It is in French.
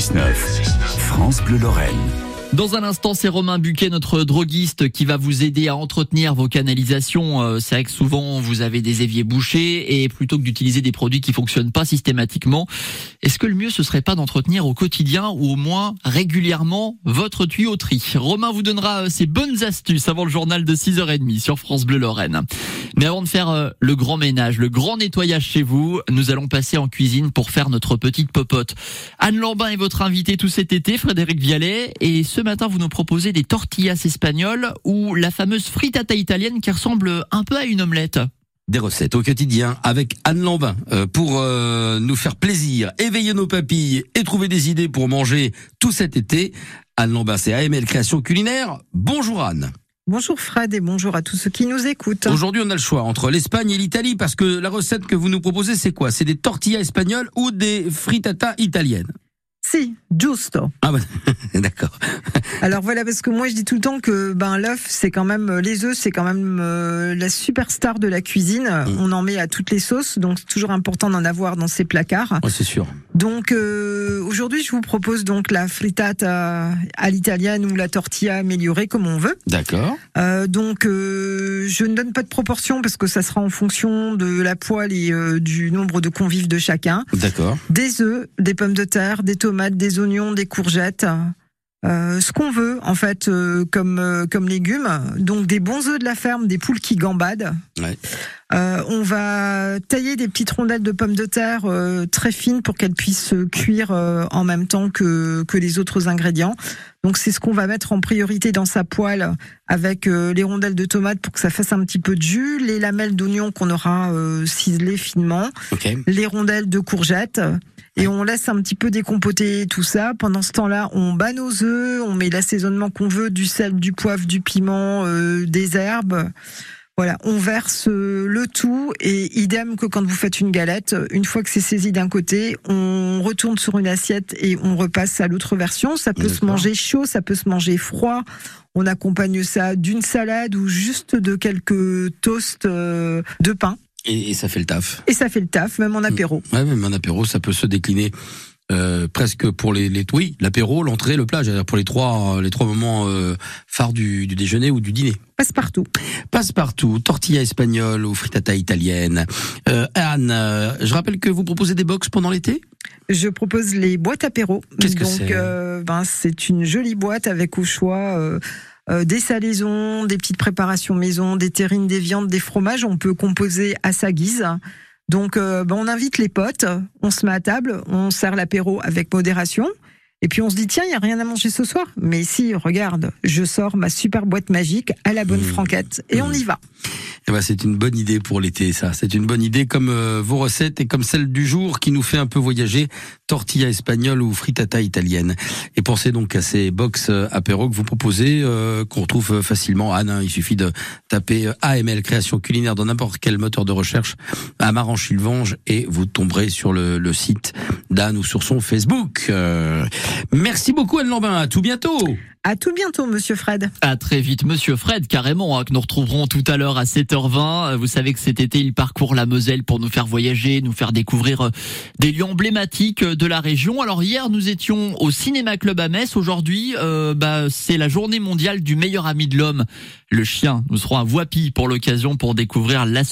6-9, France Bleu Lorraine. Dans un instant, c'est Romain Buquet, notre droguiste, qui va vous aider à entretenir vos canalisations. Euh, c'est vrai que souvent, vous avez des éviers bouchés et plutôt que d'utiliser des produits qui fonctionnent pas systématiquement, est-ce que le mieux, ce serait pas d'entretenir au quotidien ou au moins régulièrement votre tuyauterie? Romain vous donnera euh, ses bonnes astuces avant le journal de 6h30 sur France Bleu Lorraine. Mais avant de faire euh, le grand ménage, le grand nettoyage chez vous, nous allons passer en cuisine pour faire notre petite popote. Anne Lambin est votre invitée tout cet été, Frédéric Vialet, et matin vous nous proposez des tortillas espagnoles ou la fameuse frittata italienne qui ressemble un peu à une omelette des recettes au quotidien avec Anne Lambin euh, pour euh, nous faire plaisir, éveiller nos papilles et trouver des idées pour manger tout cet été. Anne Lambin, c'est AML Création Culinaire. Bonjour Anne. Bonjour Fred et bonjour à tous ceux qui nous écoutent. Aujourd'hui, on a le choix entre l'Espagne et l'Italie parce que la recette que vous nous proposez, c'est quoi? C'est des tortillas espagnoles ou des frittata italiennes? Si, giusto. Ah bah, d'accord. Alors voilà, parce que moi je dis tout le temps que ben l'œuf, c'est quand même les œufs, c'est quand même euh, la superstar de la cuisine. Mm. On en met à toutes les sauces, donc c'est toujours important d'en avoir dans ses placards. Ouais, c'est sûr. Donc euh, aujourd'hui, je vous propose donc la frittata à l'italienne ou la tortilla améliorée comme on veut. D'accord. Euh, donc euh, je ne donne pas de proportion parce que ça sera en fonction de la poêle et euh, du nombre de convives de chacun. D'accord. Des œufs, des pommes de terre, des tomates, des oignons, des courgettes. Euh, ce qu'on veut en fait euh, comme euh, comme légumes donc des bons œufs de la ferme des poules qui gambadent Ouais. Euh, on va tailler des petites rondelles de pommes de terre euh, très fines pour qu'elles puissent cuire euh, en même temps que que les autres ingrédients donc c'est ce qu'on va mettre en priorité dans sa poêle avec euh, les rondelles de tomates pour que ça fasse un petit peu de jus les lamelles d'oignon qu'on aura euh, ciselées finement Ok. les rondelles de courgettes et on laisse un petit peu décompoter tout ça. Pendant ce temps-là, on bat nos œufs, on met l'assaisonnement qu'on veut, du sel, du poivre, du piment, euh, des herbes. Voilà, on verse euh, le tout et idem que quand vous faites une galette, une fois que c'est saisi d'un côté, on retourne sur une assiette et on repasse à l'autre version. Ça peut se manger chaud, ça peut se manger froid. On accompagne ça d'une salade ou juste de quelques toasts euh, de pain. Et, et ça fait le taf. Et ça fait le taf, même en apéro. Ouais, même un apéro, ça peut se décliner. euh, presque pour les, les oui l'apéro l'entrée le plat pour les trois euh, les trois moments euh, phares du, du déjeuner ou du dîner Passe partout. passe partout tortilla espagnole ou frittata italienne euh, Anne je rappelle que vous proposez des box pendant l'été? Je propose les boîtes apéro. Qu'est-ce que c'est? ben, c'est une jolie boîte avec au choix euh, des salaisons, des petites préparations maison, des terrines, des viandes, des fromages. On peut composer à sa guise. Donc, euh, ben, on invite les potes, on se met à table, on sert l'apéro avec modération. Et puis on se dit tiens, il y a rien à manger ce soir. Mais si, regarde, je sors ma super boîte magique à la bonne Mmh. franquette et on y va. Eh ben, c'est une bonne idée pour l'été, ça. C'est une bonne idée comme euh, vos recettes et comme celle du jour qui nous fait un peu voyager, tortilla espagnole ou frittata italienne. Et pensez donc à ces box euh, apéro que vous proposez, euh, qu'on retrouve euh, facilement. Anne, hein, il suffit de taper euh, AML création culinaire dans n'importe quel moteur de recherche à Maranchilvange et vous tomberez sur le, le site d'Anne ou sur son Facebook. Euh, merci beaucoup Anne Lambin. À tout bientôt. À tout bientôt, Monsieur Fred. À très vite, Monsieur Fred, carrément, hein, que nous retrouverons tout à l'heure à 7h20. Euh, Vous savez que cet été, il parcourt la Moselle pour nous faire voyager, nous faire découvrir euh, des lieux emblématiques euh, de la région. Alors hier, nous étions au Cinéma Club à Metz. Aujourd'hui, bah, c'est la journée mondiale du meilleur ami de l'homme, le chien. Nous serons à Voipy pour l'occasion pour découvrir la